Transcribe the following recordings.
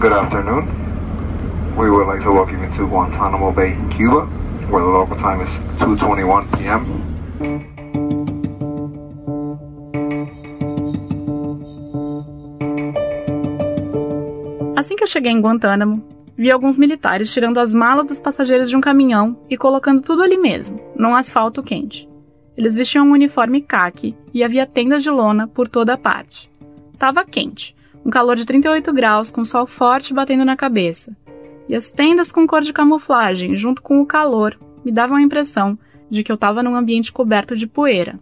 Good afternoon. We would like to welcome you to Guantanamo Bay, Cuba, where the local time is 2:21 p.m. Assim que eu cheguei em Guantánamo, vi alguns militares tirando as malas dos passageiros de um caminhão e colocando tudo ali mesmo, num asfalto quente. Eles vestiam um uniforme caque e havia tendas de lona por toda a parte. Tava quente, um calor de 38 graus com sol forte batendo na cabeça. E as tendas com cor de camuflagem, junto com o calor, me davam a impressão de que eu estava num ambiente coberto de poeira.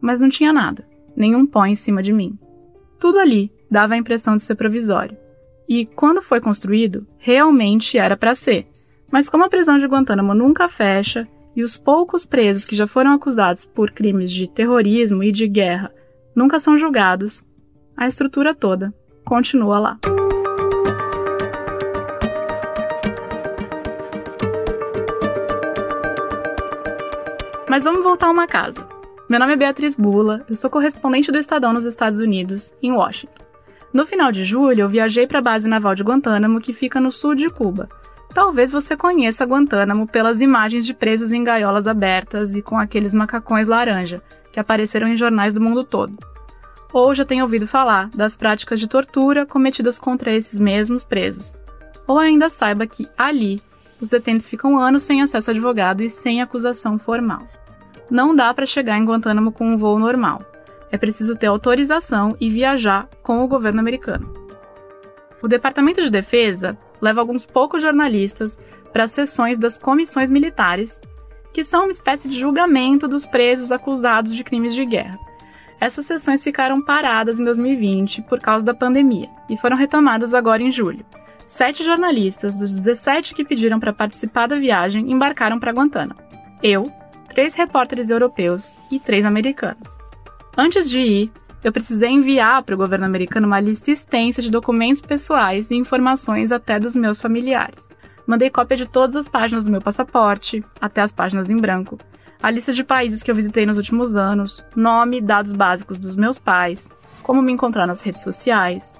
Mas não tinha nada, nenhum pó em cima de mim. Tudo ali dava a impressão de ser provisório. E, quando foi construído, realmente era para ser. Mas como a prisão de Guantánamo nunca fecha e os poucos presos que já foram acusados por crimes de terrorismo e de guerra nunca são julgados, a estrutura toda continua lá. Mas vamos voltar a uma casa. Meu nome é Beatriz Bula, eu sou correspondente do Estadão nos Estados Unidos, em Washington. No final de julho, eu viajei para a base naval de Guantánamo, que fica no sul de Cuba, Talvez você conheça Guantánamo pelas imagens de presos em gaiolas abertas e com aqueles macacões laranja que apareceram em jornais do mundo todo. Ou já tenha ouvido falar das práticas de tortura cometidas contra esses mesmos presos. Ou ainda saiba que ali os detentos ficam anos sem acesso a advogado e sem acusação formal. Não dá para chegar em Guantánamo com um voo normal. É preciso ter autorização e viajar com o governo americano. O Departamento de Defesa leva alguns poucos jornalistas para as sessões das comissões militares, que são uma espécie de julgamento dos presos acusados de crimes de guerra. Essas sessões ficaram paradas em 2020 por causa da pandemia e foram retomadas agora em julho. Sete jornalistas dos 17 que pediram para participar da viagem embarcaram para Guantánamo. Eu, três repórteres europeus e três americanos. Antes de ir, eu precisei enviar para o governo americano uma lista extensa de documentos pessoais e informações até dos meus familiares. Mandei cópia de todas as páginas do meu passaporte, até as páginas em branco, a lista de países que eu visitei nos últimos anos, nome e dados básicos dos meus pais, como me encontrar nas redes sociais.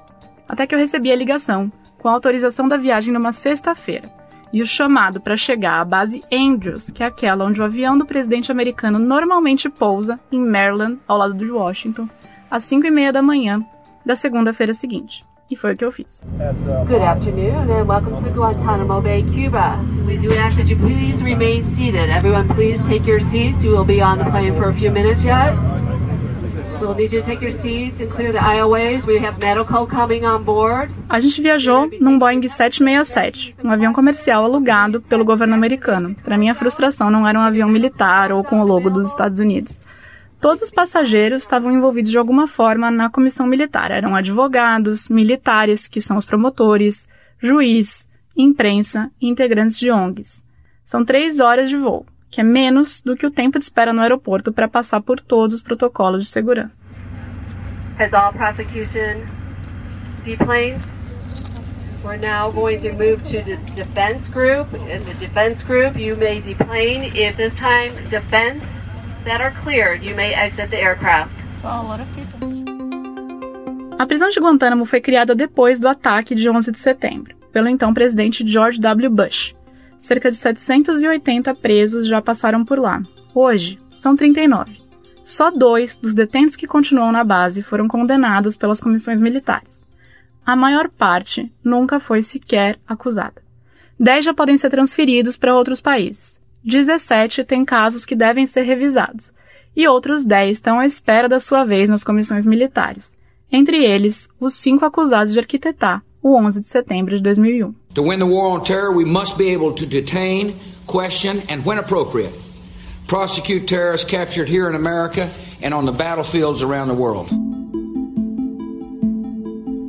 Até que eu recebi a ligação, com a autorização da viagem numa sexta-feira, e o chamado para chegar à base Andrews, que é aquela onde o avião do presidente americano normalmente pousa, em Maryland, ao lado de Washington, às 5 e meia da manhã da segunda-feira seguinte. E foi o que eu fiz. Good afternoon and welcome to Guantanamo Bay, Cuba. We do ask that you please remain seated. Everyone please take your seats. You will be on the plane for a few minutes yet. We'll need you to take your seats and clear the aisleways. We have medical coming on board. A gente viajou num Boeing 767, um avião comercial alugado pelo governo americano. Para minha frustração, não era um avião militar ou com o logo dos Estados Unidos. Todos os passageiros estavam envolvidos de alguma forma na comissão militar. Eram advogados, militares, que são os promotores, juiz, imprensa e integrantes de ONGs. São três horas de voo, que é menos do que o tempo de espera no aeroporto para passar por todos os protocolos de segurança. Has all prosecution deplaned? We're now going to move to the defense group. In the defense group, you may deplane if this time defense that are cleared, you may exit the aircraft. A prisão de Guantánamo foi criada depois do ataque de 11 de setembro, pelo então presidente George W. Bush. Cerca de 780 presos já passaram por lá. Hoje, são 39. Só dois dos detentos que continuam na base foram condenados pelas comissões militares. A maior parte nunca foi sequer acusada. Dez já podem ser transferidos para outros países. 17 têm casos que devem ser revisados, e outros 10 estão à espera da sua vez nas comissões militares. Entre eles, os cinco acusados de arquitetar o 11 de setembro de 2001. To win the war on terror, we must be able to detain, question and when appropriate, prosecute terrorists captured here in America and on the battlefields around the world.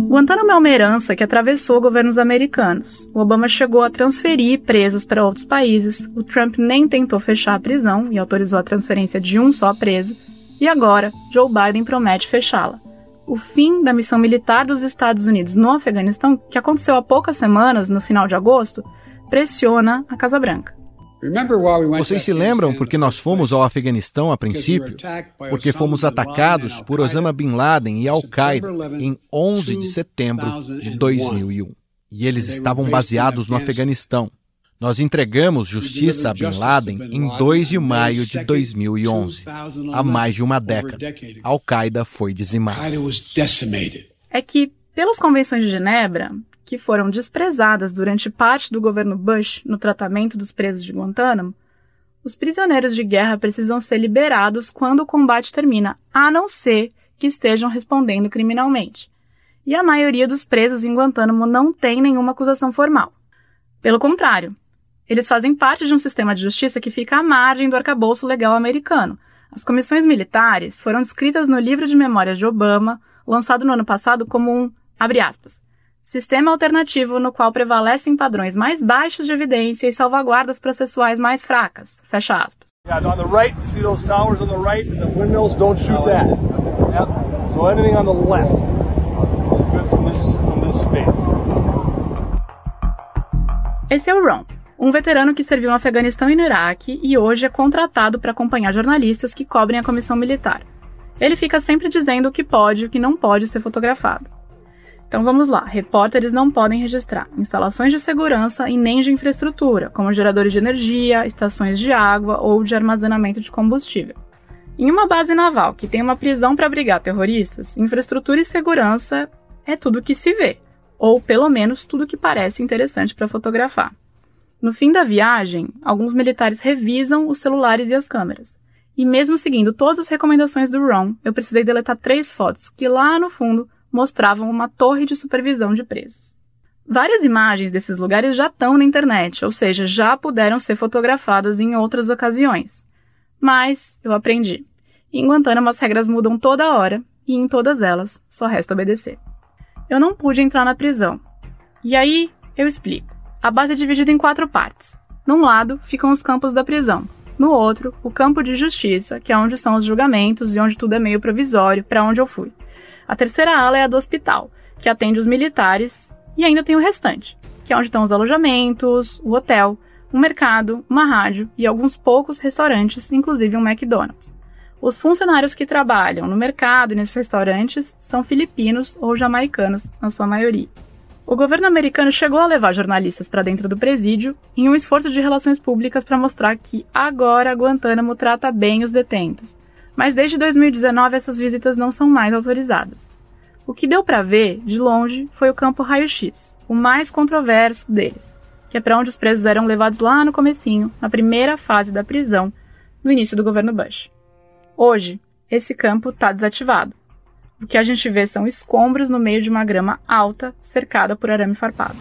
Guantánamo é uma herança que atravessou governos americanos. O Obama chegou a transferir presos para outros países, o Trump nem tentou fechar a prisão e autorizou a transferência de um só preso, e agora Joe Biden promete fechá-la. O fim da missão militar dos Estados Unidos no Afeganistão, que aconteceu há poucas semanas, no final de agosto, pressiona a Casa Branca. Vocês se lembram porque nós fomos ao Afeganistão a princípio? Porque fomos atacados por Osama Bin Laden e Al-Qaeda em 11 de setembro de 2001. E eles estavam baseados no Afeganistão. Nós entregamos justiça a Bin Laden em 2 de maio de 2011, há mais de uma década. A Al-Qaeda foi dizimada. É que, pelas convenções de Genebra, que foram desprezadas durante parte do governo Bush no tratamento dos presos de Guantánamo, os prisioneiros de guerra precisam ser liberados quando o combate termina, a não ser que estejam respondendo criminalmente. E a maioria dos presos em Guantánamo não tem nenhuma acusação formal. Pelo contrário, eles fazem parte de um sistema de justiça que fica à margem do arcabouço legal americano. As comissões militares foram descritas no livro de memórias de Obama, lançado no ano passado como um, abre aspas, sistema alternativo no qual prevalecem padrões mais baixos de evidência e salvaguardas processuais mais fracas. Fecha aspas. Yeah, on the right, you see those towers on the right, and the windmills don't shoot that. Yep. So anything on the left is good from this, from this space. Esse é o Ron, um veterano que serviu no Afeganistão e no Iraque e hoje é contratado para acompanhar jornalistas que cobrem a comissão militar. Ele fica sempre dizendo o que pode e o que não pode ser fotografado. Então vamos lá: repórteres não podem registrar instalações de segurança e nem de infraestrutura, como geradores de energia, estações de água ou de armazenamento de combustível. Em uma base naval que tem uma prisão para abrigar terroristas, infraestrutura e segurança é tudo que se vê, ou pelo menos tudo que parece interessante para fotografar. No fim da viagem, alguns militares revisam os celulares e as câmeras. E mesmo seguindo todas as recomendações do Ron, eu precisei deletar três fotos que lá no fundo mostravam uma torre de supervisão de presos. Várias imagens desses lugares já estão na internet, ou seja, já puderam ser fotografadas em outras ocasiões. Mas eu aprendi. Em Guantánamo as regras mudam toda hora e em todas elas só resta obedecer. Eu não pude entrar na prisão. E aí eu explico. A base é dividida em quatro partes. Num lado ficam os campos da prisão. No outro, o campo de justiça, que é onde são os julgamentos e onde tudo é meio provisório, para onde eu fui. A terceira ala é a do hospital, que atende os militares, e ainda tem o restante, que é onde estão os alojamentos, o hotel, um mercado, uma rádio e alguns poucos restaurantes, inclusive um McDonald's. Os funcionários que trabalham no mercado e nesses restaurantes são filipinos ou jamaicanos, na sua maioria. O governo americano chegou a levar jornalistas para dentro do presídio em um esforço de relações públicas para mostrar que agora Guantánamo trata bem os detentos, mas desde 2019 essas visitas não são mais autorizadas. O que deu para ver, de longe, foi o campo raio-x, o mais controverso deles, que é para onde os presos eram levados lá no comecinho, na primeira fase da prisão, no início do governo Bush. Hoje, esse campo está desativado. O que a gente vê são escombros no meio de uma grama alta, cercada por arame farpado.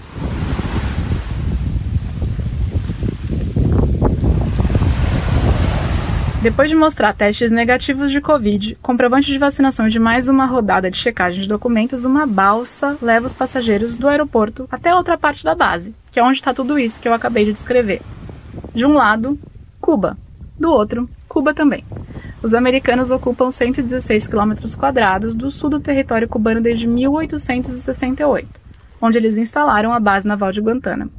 Depois de mostrar testes negativos de Covid, comprovante de vacinação de mais uma rodada de checagem de documentos, uma balsa leva os passageiros do aeroporto até outra parte da base, que é onde está tudo isso que eu acabei de descrever. De um lado, Cuba. Do outro, Cuba também. Os americanos ocupam 116 quilômetros quadrados do sul do território cubano desde 1868, onde eles instalaram a base naval de Guantánamo.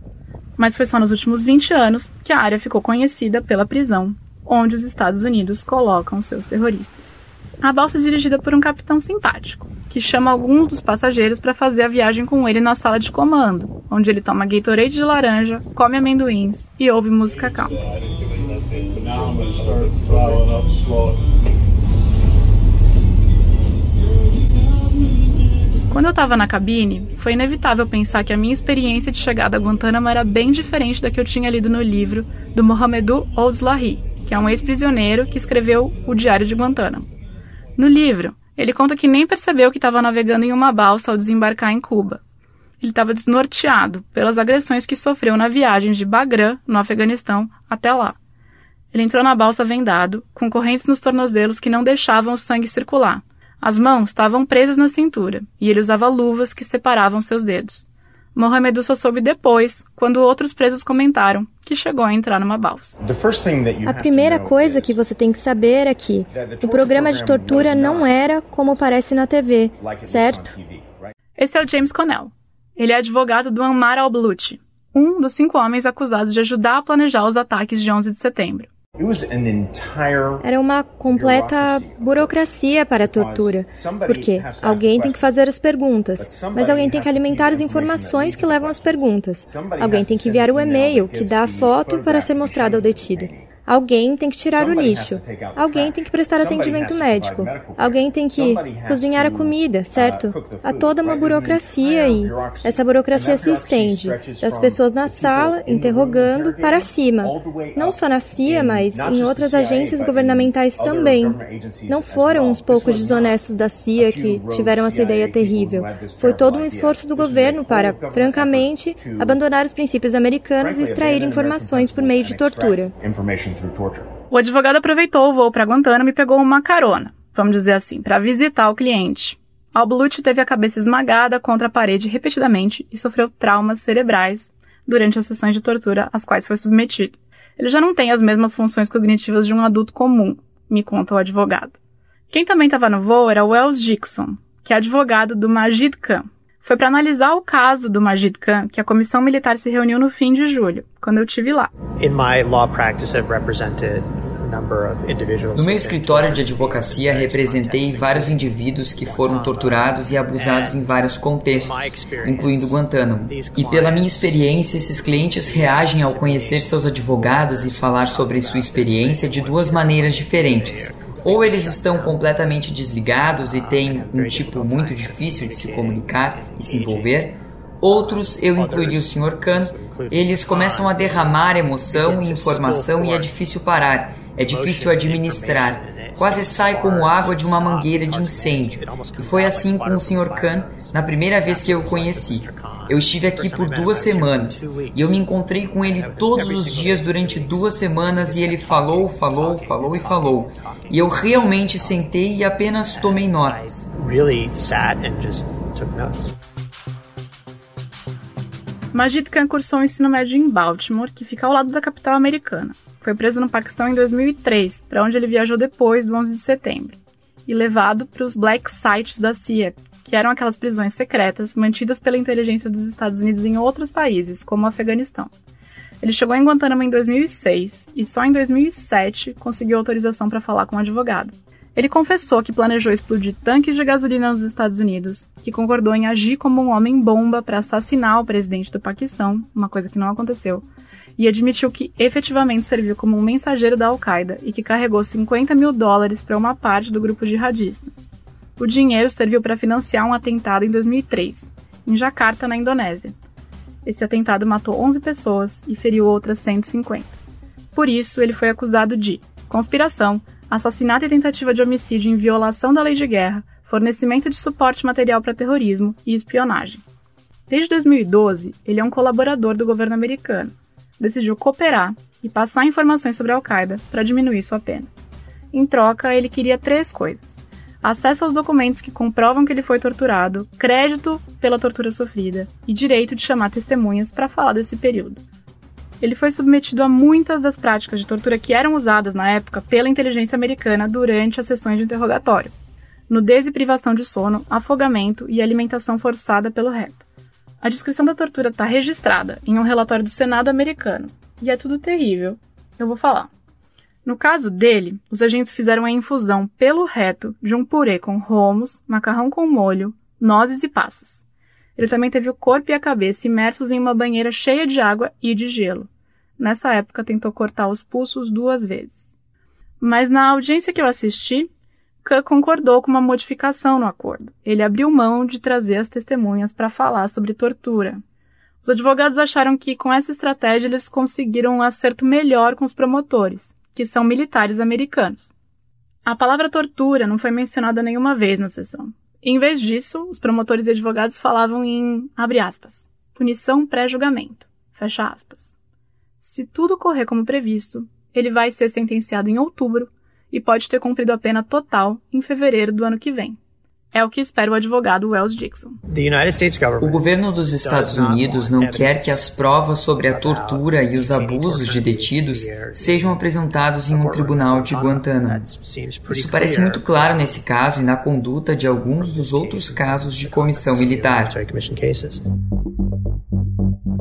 Mas foi só nos últimos 20 anos que a área ficou conhecida pela prisão onde os Estados Unidos colocam seus terroristas. A balsa é dirigida por um capitão simpático, que chama alguns dos passageiros para fazer a viagem com ele na sala de comando, onde ele toma Gatorade de laranja, come amendoins e ouve música calma. Quando eu estava na cabine, foi inevitável pensar que a minha experiência de chegada a Guantánamo era bem diferente da que eu tinha lido no livro do Mohamedou Oldslahi, que é um ex-prisioneiro que escreveu O Diário de Guantánamo. No livro, ele conta que nem percebeu que estava navegando em uma balsa ao desembarcar em Cuba. Ele estava desnorteado pelas agressões que sofreu na viagem de Bagram, no Afeganistão, até lá. Ele entrou na balsa vendado, com correntes nos tornozelos que não deixavam o sangue circular. As mãos estavam presas na cintura, e ele usava luvas que separavam seus dedos. Mohamed só soube depois, quando outros presos comentaram que chegou a entrar numa balsa. A primeira coisa que você tem que saber é que o programa de tortura não era como parece na TV, certo? Esse é o James Connell. Ele é advogado do Ammar al-Bluti, um dos cinco homens acusados de ajudar a planejar os ataques de 11 de setembro. Era uma completa burocracia para a tortura, porque alguém tem que fazer as perguntas, mas alguém tem que alimentar as informações que levam às perguntas. Alguém tem que enviar o e-mail que dá a foto para ser mostrado ao detido. Alguém tem que tirar o lixo. Alguém tem que prestar atendimento médico. Alguém tem que cozinhar a comida, certo? Há toda uma burocracia e essa burocracia se estende das pessoas na sala interrogando para cima. Não só na CIA, mas em outras agências governamentais também. Não foram uns poucos desonestos da CIA que tiveram essa ideia terrível. Foi todo um esforço do governo para, francamente, abandonar os princípios americanos e extrair informações por meio de tortura. O advogado aproveitou o voo para Guantánamo e pegou uma carona, vamos dizer assim, para visitar o cliente. Alblut teve a cabeça esmagada contra a parede repetidamente e sofreu traumas cerebrais durante as sessões de tortura às quais foi submetido. Ele já não tem as mesmas funções cognitivas de um adulto comum, me conta o advogado. Quem também estava no voo era Wells Dixon, que é advogado do Majid Khan, foi para analisar o caso do Majid Khan que a comissão militar se reuniu no fim de julho, quando eu tive lá. No meu escritório de advocacia, representei vários indivíduos que foram torturados e abusados em vários contextos, incluindo Guantánamo. E pela minha experiência, esses clientes reagem ao conhecer seus advogados e falar sobre sua experiência de duas maneiras diferentes. Ou eles estão completamente desligados e têm um tipo muito difícil de se comunicar e se envolver. Outros, eu incluiria o Sr. Khan, eles começam a derramar emoção e informação e é difícil parar, é difícil administrar. Quase sai como água de uma mangueira de incêndio. E foi assim com o Sr. Khan na primeira vez que eu o conheci. Eu estive aqui por duas semanas e eu me encontrei com ele todos os dias durante duas semanas e ele falou, falou, falou e falou. E eu realmente sentei e apenas tomei notas. Majid Khan cursou o ensino médio em Baltimore, que fica ao lado da capital americana. Foi preso no Paquistão em 2003, para onde ele viajou depois do 11 de setembro, e levado para os Black Sites da CIA, que eram aquelas prisões secretas mantidas pela inteligência dos Estados Unidos em outros países, como o Afeganistão. Ele chegou em Guantánamo em 2006 e só em 2007 conseguiu autorização para falar com um advogado. Ele confessou que planejou explodir tanques de gasolina nos Estados Unidos, que concordou em agir como um homem-bomba para assassinar o presidente do Paquistão, uma coisa que não aconteceu, e admitiu que efetivamente serviu como um mensageiro da Al-Qaeda e que carregou 50 mil dólares para uma parte do grupo jihadista. O dinheiro serviu para financiar um atentado em 2003, em Jakarta, na Indonésia. Esse atentado matou 11 pessoas e feriu outras 150. Por isso, ele foi acusado de conspiração, assassinato e tentativa de homicídio em violação da lei de guerra, fornecimento de suporte material para terrorismo e espionagem. Desde 2012, ele é um colaborador do governo americano. Decidiu cooperar e passar informações sobre Al-Qaeda para diminuir sua pena. Em troca, ele queria três coisas: acesso aos documentos que comprovam que ele foi torturado, crédito pela tortura sofrida e direito de chamar testemunhas para falar desse período. Ele foi submetido a muitas das práticas de tortura que eram usadas na época pela inteligência americana durante as sessões de interrogatório: nudez e privação de sono, afogamento e alimentação forçada pelo reto. A descrição da tortura está registrada em um relatório do Senado americano e é tudo terrível. Eu vou falar. No caso dele, os agentes fizeram a infusão pelo reto de um purê com romos, macarrão com molho, nozes e passas. Ele também teve o corpo e a cabeça imersos em uma banheira cheia de água e de gelo. Nessa época, tentou cortar os pulsos duas vezes. Mas na audiência que eu assisti, concordou com uma modificação no acordo. Ele abriu mão de trazer as testemunhas para falar sobre tortura. Os advogados acharam que, com essa estratégia, eles conseguiram um acerto melhor com os promotores, que são militares americanos. A palavra tortura não foi mencionada nenhuma vez na sessão. Em vez disso, os promotores e advogados falavam em, abre aspas, punição pré-julgamento, fecha aspas. Se tudo correr como previsto, ele vai ser sentenciado em outubro e pode ter cumprido a pena total em fevereiro do ano que vem. É o que espera o advogado Wells Dixon. O governo dos Estados Unidos não quer que as provas sobre a tortura e os abusos de detidos sejam apresentados em um tribunal de Guantánamo. Isso parece muito claro nesse caso e na conduta de alguns dos outros casos de comissão militar.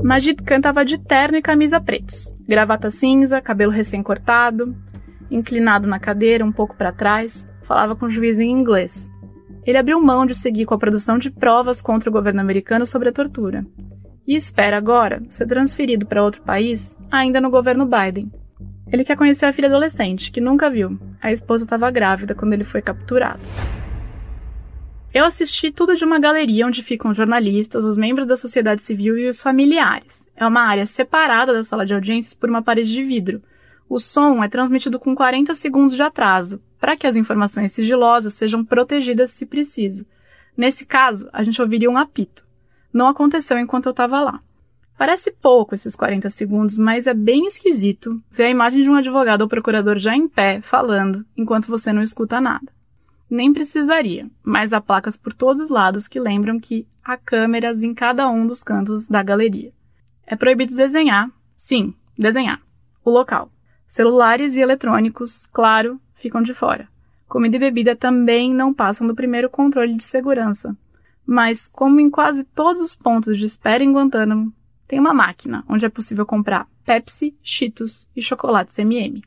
Majid Khan estava de terno e camisa pretos, gravata cinza, cabelo recém-cortado. Inclinado na cadeira, um pouco para trás, falava com o juiz em inglês. Ele abriu mão de seguir com a produção de provas contra o governo americano sobre a tortura. E espera agora ser transferido para outro país, ainda no governo Biden. Ele quer conhecer a filha adolescente, que nunca viu. A esposa estava grávida quando ele foi capturado. Eu assisti tudo de uma galeria onde ficam jornalistas, os membros da sociedade civil e os familiares. É uma área separada da sala de audiências por uma parede de vidro. O som é transmitido com 40 segundos de atraso, para que as informações sigilosas sejam protegidas se preciso. Nesse caso, a gente ouviria um apito. Não aconteceu enquanto eu estava lá. Parece pouco esses 40 segundos, mas é bem esquisito ver a imagem de um advogado ou procurador já em pé, falando, enquanto você não escuta nada. Nem precisaria, mas há placas por todos os lados que lembram que há câmeras em cada um dos cantos da galeria. É proibido desenhar, sim, desenhar, o local. Celulares e eletrônicos, claro, ficam de fora. Comida e bebida também não passam do primeiro controle de segurança. Mas, como em quase todos os pontos de espera em Guantánamo, tem uma máquina onde é possível comprar Pepsi, Cheetos e chocolates M&M.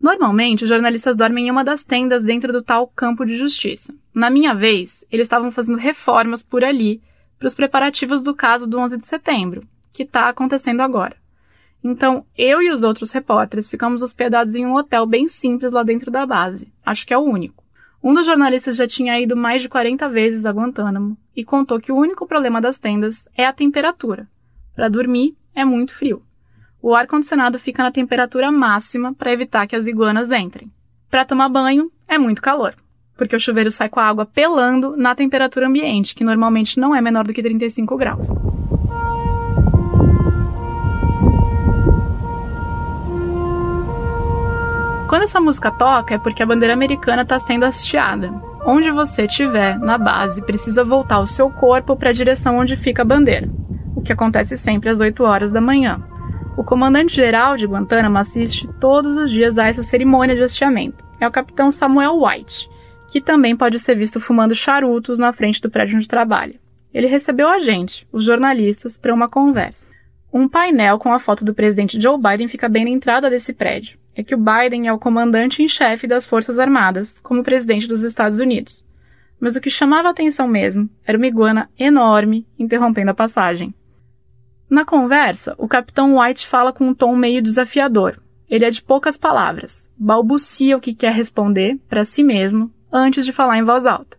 Normalmente, os jornalistas dormem em uma das tendas dentro do tal campo de justiça. Na minha vez, eles estavam fazendo reformas por ali para os preparativos do caso do 11 de setembro, que está acontecendo agora. Então, eu e os outros repórteres ficamos hospedados em um hotel bem simples lá dentro da base. Acho que é o único. Um dos jornalistas já tinha ido mais de 40 vezes a Guantánamo e contou que o único problema das tendas é a temperatura. Para dormir, é muito frio. O ar-condicionado fica na temperatura máxima para evitar que as iguanas entrem. Para tomar banho, é muito calor, porque o chuveiro sai com a água pelando na temperatura ambiente, que normalmente não é menor do que 35 graus. Quando essa música toca é porque a bandeira americana está sendo hasteada. Onde você estiver, na base, precisa voltar o seu corpo para a direção onde fica a bandeira o que acontece sempre às 8 horas da manhã. O comandante-geral de Guantánamo assiste todos os dias a essa cerimônia de hasteamento. É o capitão Samuel White, que também pode ser visto fumando charutos na frente do prédio onde trabalha. Ele recebeu a gente, os jornalistas, para uma conversa. Um painel com a foto do presidente Joe Biden fica bem na entrada desse prédio. É que o Biden é o comandante em chefe das Forças Armadas, como presidente dos Estados Unidos. Mas o que chamava a atenção mesmo era uma iguana enorme interrompendo a passagem. Na conversa, o capitão White fala com um tom meio desafiador. Ele é de poucas palavras, balbucia o que quer responder para si mesmo antes de falar em voz alta.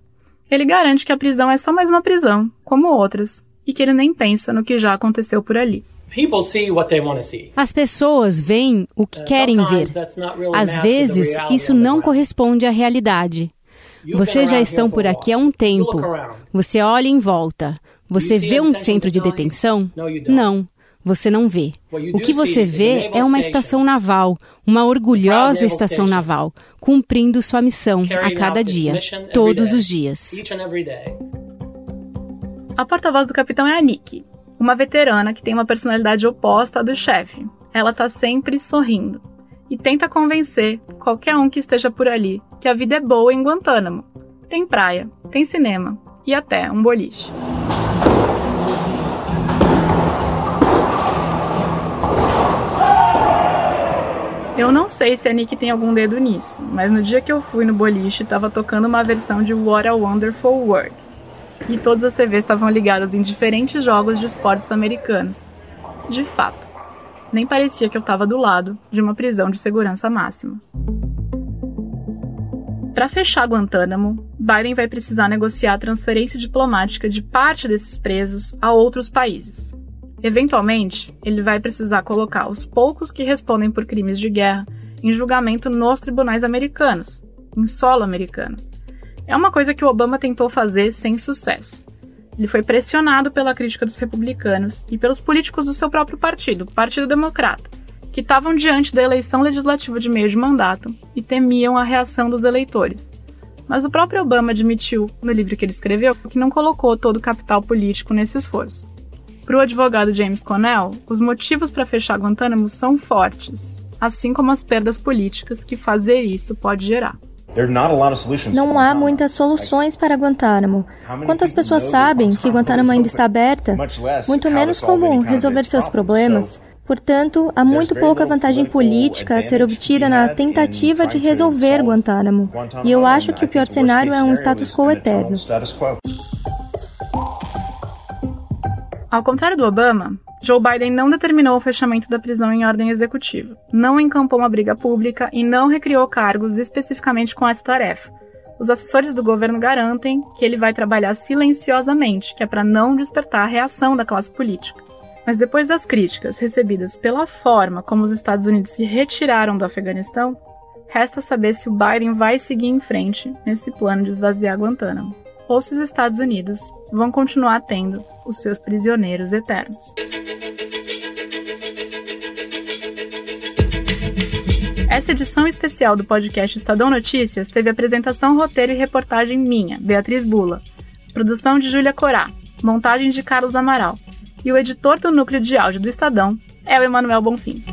Ele garante que a prisão é só mais uma prisão, como outras, e que ele nem pensa no que já aconteceu por ali. As pessoas veem o que uh, querem ver. Às vezes, isso não corresponde à realidade. Vocês já estão por aqui há um tempo. Você olha em volta. Você vê um centro de detenção? Não, você não vê. O que você vê é uma estação naval, uma orgulhosa estação naval, cumprindo sua missão a cada dia, todos os dias. A porta-voz do capitão é a Nick, uma veterana que tem uma personalidade oposta à do chefe. Ela está sempre sorrindo e tenta convencer qualquer um que esteja por ali que a vida é boa em Guantánamo. Tem praia, tem cinema e até um boliche. Eu não sei se a Nick tem algum dedo nisso, mas no dia que eu fui no boliche, tava tocando uma versão de What a Wonderful World. E todas as TVs estavam ligadas em diferentes jogos de esportes americanos. De fato, nem parecia que eu estava do lado de uma prisão de segurança máxima. Para fechar Guantánamo, Biden vai precisar negociar a transferência diplomática de parte desses presos a outros países. Eventualmente, ele vai precisar colocar os poucos que respondem por crimes de guerra em julgamento nos tribunais americanos, em solo americano. É uma coisa que o Obama tentou fazer sem sucesso. Ele foi pressionado pela crítica dos republicanos e pelos políticos do seu próprio partido, o Partido Democrata, que estavam diante da eleição legislativa de meio de mandato e temiam a reação dos eleitores. Mas o próprio Obama admitiu, no livro que ele escreveu, que não colocou todo o capital político nesse esforço. Para o advogado James Connell, os motivos para fechar Guantánamo são fortes, assim como as perdas políticas que fazer isso pode gerar. Não há muitas soluções para Guantánamo. Quantas pessoas sabem que Guantánamo ainda está aberta? Muito menos como resolver seus problemas, Portanto, há muito pouca vantagem política a ser obtida na tentativa de resolver Guantánamo. E eu acho que o pior cenário é um status quo eterno. Ao contrário do Obama, Joe Biden não determinou o fechamento da prisão em ordem executiva, não encampou uma briga pública e não recriou cargos especificamente com essa tarefa. Os assessores do governo garantem que ele vai trabalhar silenciosamente, que é para não despertar a reação da classe política. Mas depois das críticas recebidas pela forma como os Estados Unidos se retiraram do Afeganistão, resta saber se o Biden vai seguir em frente nesse plano de esvaziar Guantánamo, ou se os Estados Unidos vão continuar tendo os seus prisioneiros eternos. Essa edição especial do podcast Estadão Notícias teve apresentação, roteiro e reportagem minha, Beatriz Bula, produção de Júlia Corá, montagem de Carlos Amaral, e o editor do núcleo de áudio do Estadão é o Emanuel Bonfim.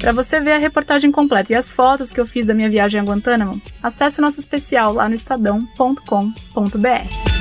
Para você ver a reportagem completa e as fotos que eu fiz da minha viagem a Guantánamo, acesse nosso especial lá no estadão.com.br.